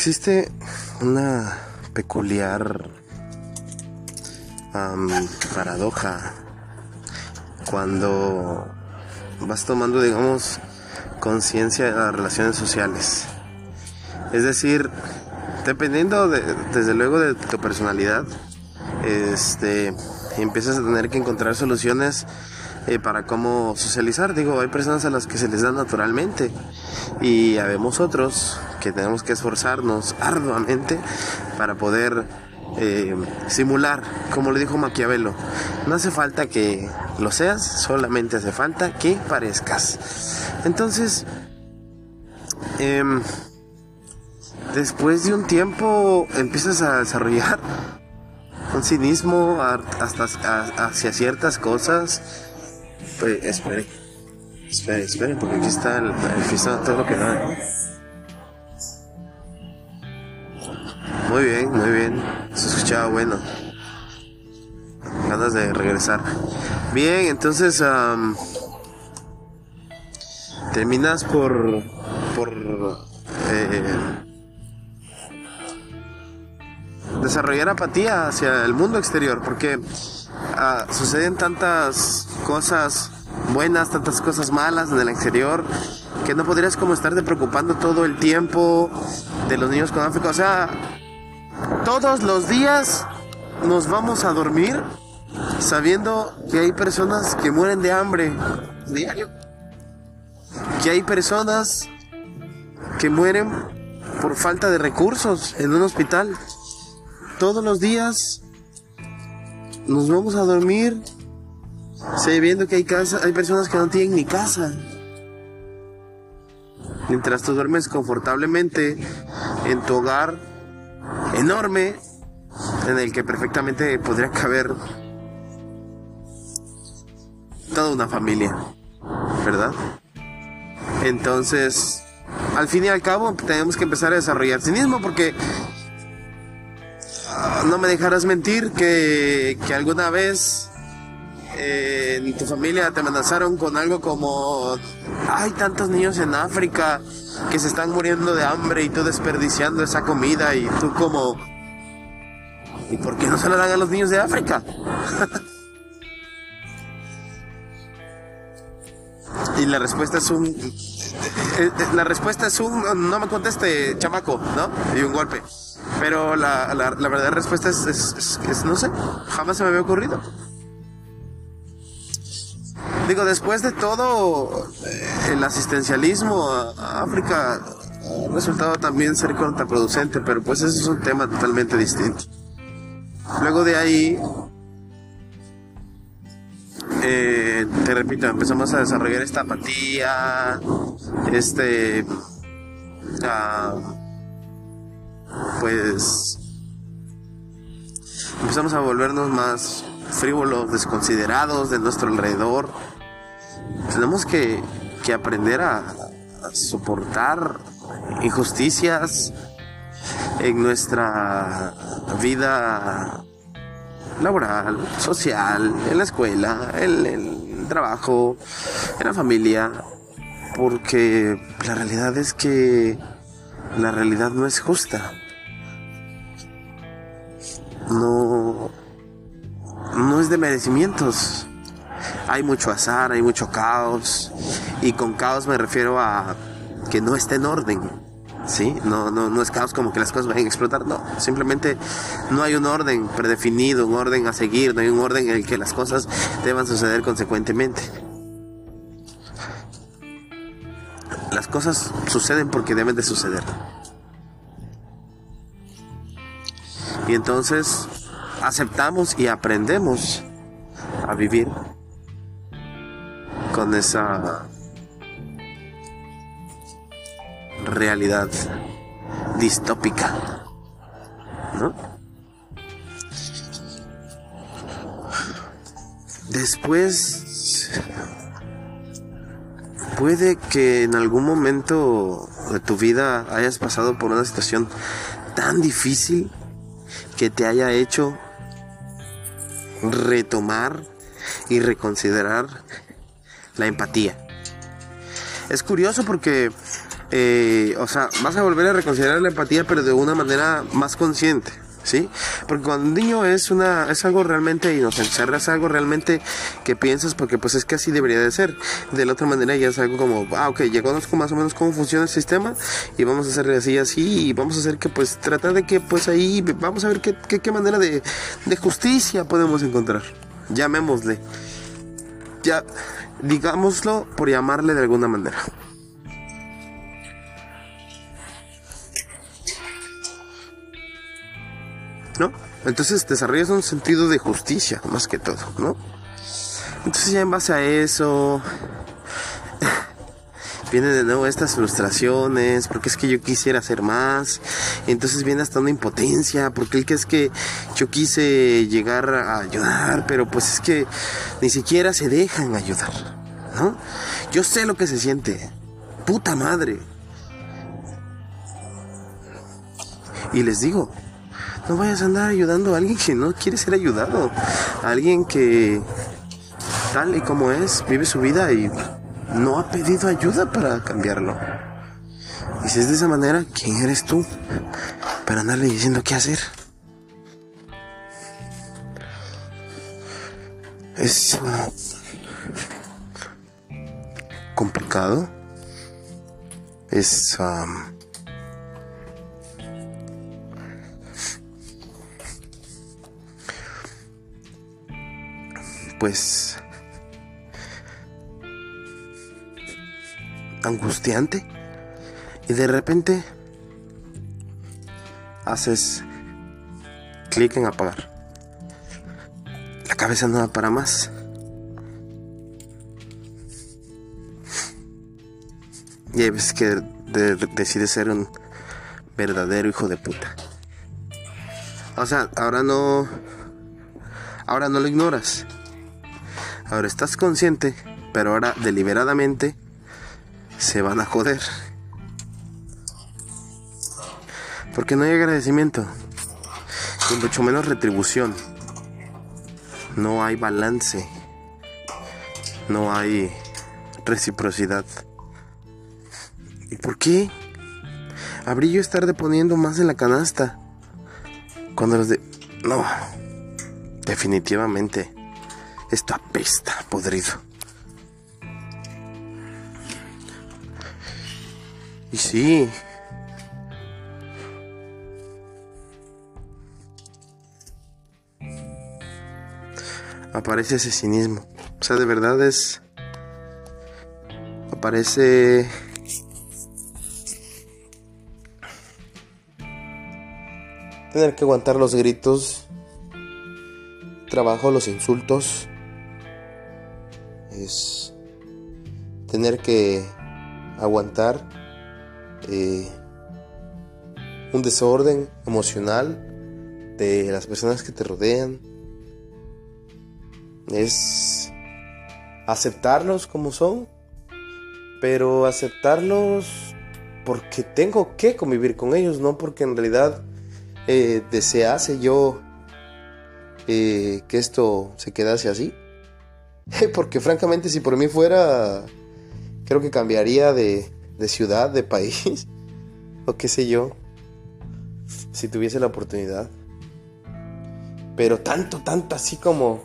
Existe una peculiar paradoja cuando vas tomando, digamos, conciencia de las relaciones sociales. Es decir, dependiendo desde luego de tu personalidad, este, empiezas a tener que encontrar soluciones eh, para cómo socializar. Digo, hay personas a las que se les da naturalmente y habemos otros que tenemos que esforzarnos arduamente para poder eh, simular, como le dijo Maquiavelo. No hace falta que lo seas, solamente hace falta que parezcas. Entonces, em, después de un tiempo empiezas a desarrollar un cinismo hasta hacia ciertas cosas. Pues, espere, espere, espere, porque aquí está el, el todo lo que da. Muy bien, muy bien. Se escuchaba bueno. Ganas de regresar. Bien, entonces terminas por por eh, desarrollar apatía hacia el mundo exterior, porque ah, suceden tantas cosas buenas, tantas cosas malas en el exterior, que no podrías como estarte preocupando todo el tiempo de los niños con África. O sea, todos los días nos vamos a dormir sabiendo que hay personas que mueren de hambre diario. Que hay personas que mueren por falta de recursos en un hospital. Todos los días nos vamos a dormir sabiendo que hay, hay personas que no tienen ni casa. Mientras tú duermes confortablemente en tu hogar enorme en el que perfectamente podría caber toda una familia, ¿verdad? Entonces, al fin y al cabo, tenemos que empezar a desarrollar cinismo porque ah, no me dejarás mentir que, que alguna vez eh, en tu familia te amenazaron con algo como hay tantos niños en África que se están muriendo de hambre y tú desperdiciando esa comida y tú como ¿y por qué no se lo dan a los niños de África? y la respuesta es un eh, eh, la respuesta es un no me conteste chamaco no y un golpe. Pero la, la, verdadera respuesta es, es, no sé jamás se me había ocurrido digo después de todo eh, el asistencialismo a, África ha resultado también ser contraproducente pero pues eso es un tema totalmente distinto luego de ahí eh, te repito, empezamos a desarrollar esta apatía, este, pues, empezamos a volvernos más frívolos, desconsiderados de nuestro alrededor. Tenemos que, que aprender a, a soportar injusticias en nuestra vida laboral, social, en la escuela, en el trabajo, en la familia, porque la realidad es que la realidad no es justa. No, no es de merecimientos. Hay mucho azar, hay mucho caos, y con caos me refiero a que no está en orden ¿sí? No, no, no es caos como que las cosas vayan a explotar, no. Simplemente no hay un orden predefinido, un orden a seguir, no hay un orden en el que las cosas deban suceder consecuentemente. Las cosas suceden porque deben de suceder. Y entonces aceptamos y aprendemos a vivir con esa realidad distópica. ¿No? Después puede que en algún momento de tu vida hayas pasado por una situación tan difícil que te haya hecho retomar y reconsiderar la empatía. Es curioso porque eh, o sea, vas a volver a reconsiderar la empatía, pero de una manera más consciente. ¿sí? Porque cuando un niño es una es algo realmente inocente, es algo realmente que piensas porque pues es que así debería de ser. De la otra manera ya es algo como, ah, ok, ya conozco más o menos cómo funciona el sistema y vamos a hacer así, así y vamos a hacer que pues tratar de que pues ahí vamos a ver qué, qué, manera de, de justicia podemos encontrar. Llamémosle. Ya, digámoslo por llamarle de alguna manera. ¿no? Entonces desarrollas un sentido de justicia, más que todo, ¿no? Entonces ya en base a eso vienen de nuevo estas frustraciones, porque es que yo quisiera hacer más, entonces viene hasta una impotencia, porque el que es que yo quise llegar a ayudar, pero pues es que ni siquiera se dejan ayudar, ¿no? Yo sé lo que se siente, puta madre. Y les digo, no vayas a andar ayudando a alguien que no quiere ser ayudado. A alguien que, tal y como es, vive su vida y no ha pedido ayuda para cambiarlo. Y si es de esa manera, ¿quién eres tú para andarle diciendo qué hacer? Es complicado. Es... pues angustiante y de repente haces clic en apagar. La cabeza no da para más. Y hay veces que decides ser un verdadero hijo de puta. O sea, ahora no. Ahora no lo ignoras. Ahora estás consciente, pero ahora deliberadamente se van a joder. Porque no hay agradecimiento, y mucho menos retribución. No hay balance, no hay reciprocidad. ¿Y por qué? Habría yo estar deponiendo más en la canasta. Cuando los de... No, definitivamente. Esto apesta, podrido. Y sí. Aparece ese cinismo. O sea, de verdad es... Aparece... Tener que aguantar los gritos. Trabajo los insultos es tener que aguantar eh, un desorden emocional de las personas que te rodean. Es aceptarlos como son, pero aceptarlos porque tengo que convivir con ellos, no porque en realidad eh, desease yo eh, que esto se quedase así. Porque francamente si por mí fuera, creo que cambiaría de, ciudad, de país, o qué sé yo, si tuviese la oportunidad. Pero tanto, tanto así como,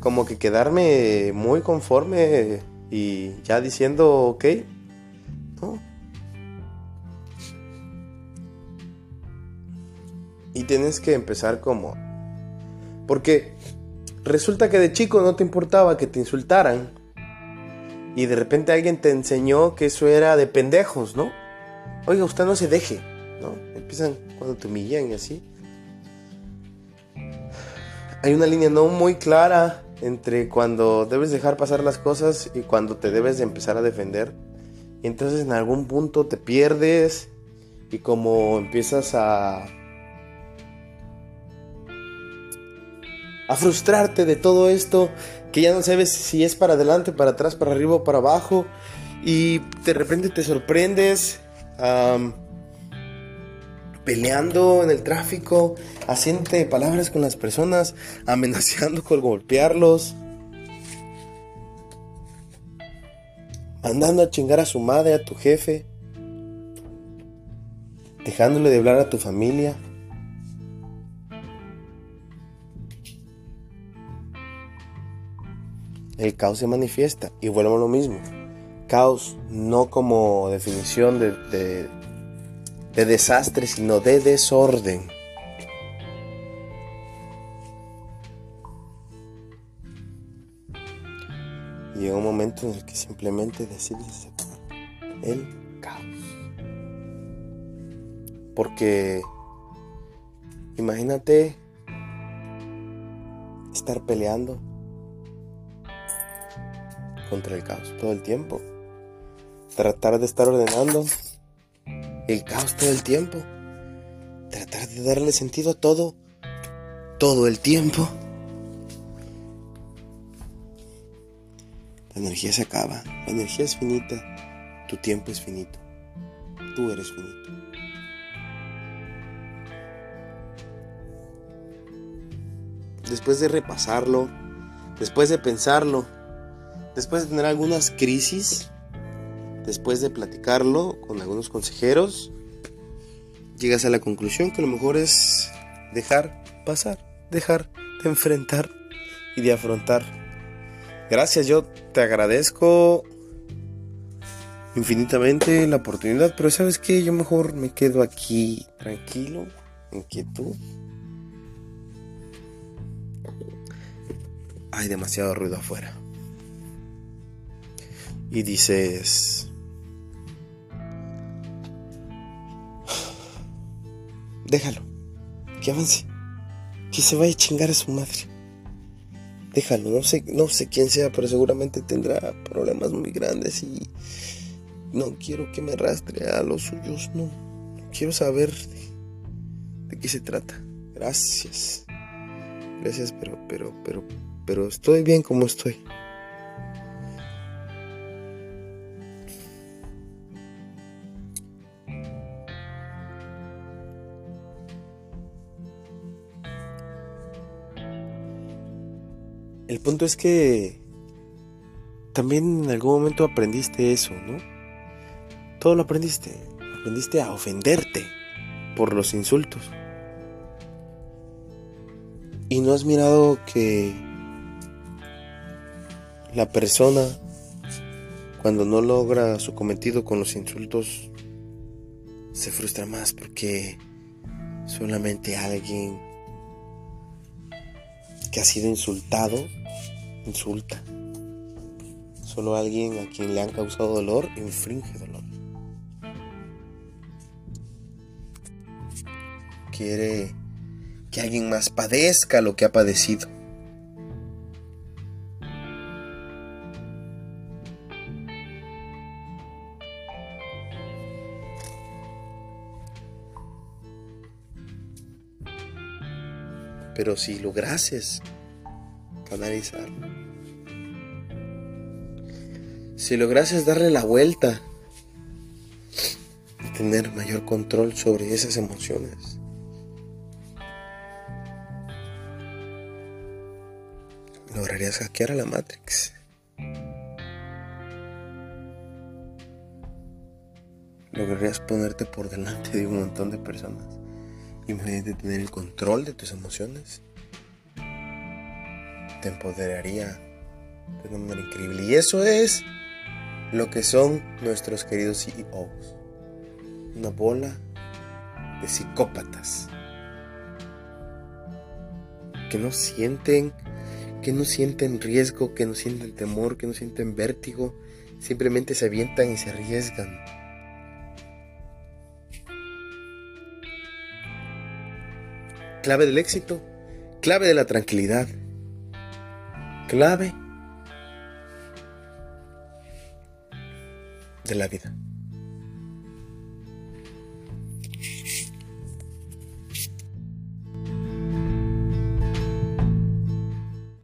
como que quedarme muy conforme y ya diciendo, ok, ¿no? Y tienes que empezar como... Porque Resulta que de chico no te importaba que te insultaran. Y de repente alguien te enseñó que eso era de pendejos, ¿no? Oiga, usted no se deje, ¿no? Empiezan cuando te humillan y así. Hay una línea no muy clara entre cuando debes dejar pasar las cosas y cuando te debes de empezar a defender. Y entonces en algún punto te pierdes y como empiezas a a frustrarte de todo esto, que ya no sabes si es para adelante, para atrás, para arriba o para abajo, y de repente te sorprendes peleando en el tráfico, haciendo palabras con las personas, amenazando con golpearlos. andando a chingar a su madre, a tu jefe, dejándole de hablar a tu familia. El caos se manifiesta y vuelvo a lo mismo. Caos no como definición de, de, de desastre, sino de desorden. llega un momento en el que simplemente decides el caos. Porque imagínate estar peleando contra el caos todo el tiempo. Tratar de estar ordenando el caos todo el tiempo. Tratar de darle sentido a todo todo el tiempo. La energía se acaba, la energía es finita, tu tiempo es finito, tú eres finito. Después de repasarlo, después de pensarlo, después de tener algunas crisis, después de platicarlo con algunos consejeros, llegas a la conclusión que lo mejor es dejar pasar, dejar de enfrentar y de afrontar Gracias, yo te agradezco infinitamente la oportunidad, pero sabes que yo mejor me quedo aquí tranquilo, en quietud. Hay demasiado ruido afuera. Y dices... Déjalo, que avance, que se vaya a chingar a su madre déjalo, no sé, no sé quién sea, pero seguramente tendrá problemas muy grandes y no quiero que me arrastre a los suyos, no, quiero saber de, qué se trata. Gracias. Gracias, pero, pero, pero, pero estoy bien como estoy. El punto es que también en algún momento aprendiste eso, ¿no? Todo lo aprendiste. Aprendiste a ofenderte por los insultos. Y no has mirado que la persona cuando no logra su cometido con los insultos se frustra más porque solamente alguien que ha sido insultado, insulta. Solo alguien a quien le han causado dolor infringe dolor. Quiere que alguien más padezca lo que ha padecido. Pero si lograses canalizar, si lograses darle la vuelta y tener mayor control sobre esas emociones, lograrías hackear a la Matrix. Lograrías ponerte por delante de un montón de personas de tener el control de tus emociones, te empoderaría de una manera increíble. Y eso es lo que son nuestros queridos CEOs. Una bola de psicópatas que no sienten, que no sienten riesgo, que no sienten temor, que no sienten vértigo, simplemente se avientan y se arriesgan clave del éxito, clave de la tranquilidad, clave de la vida.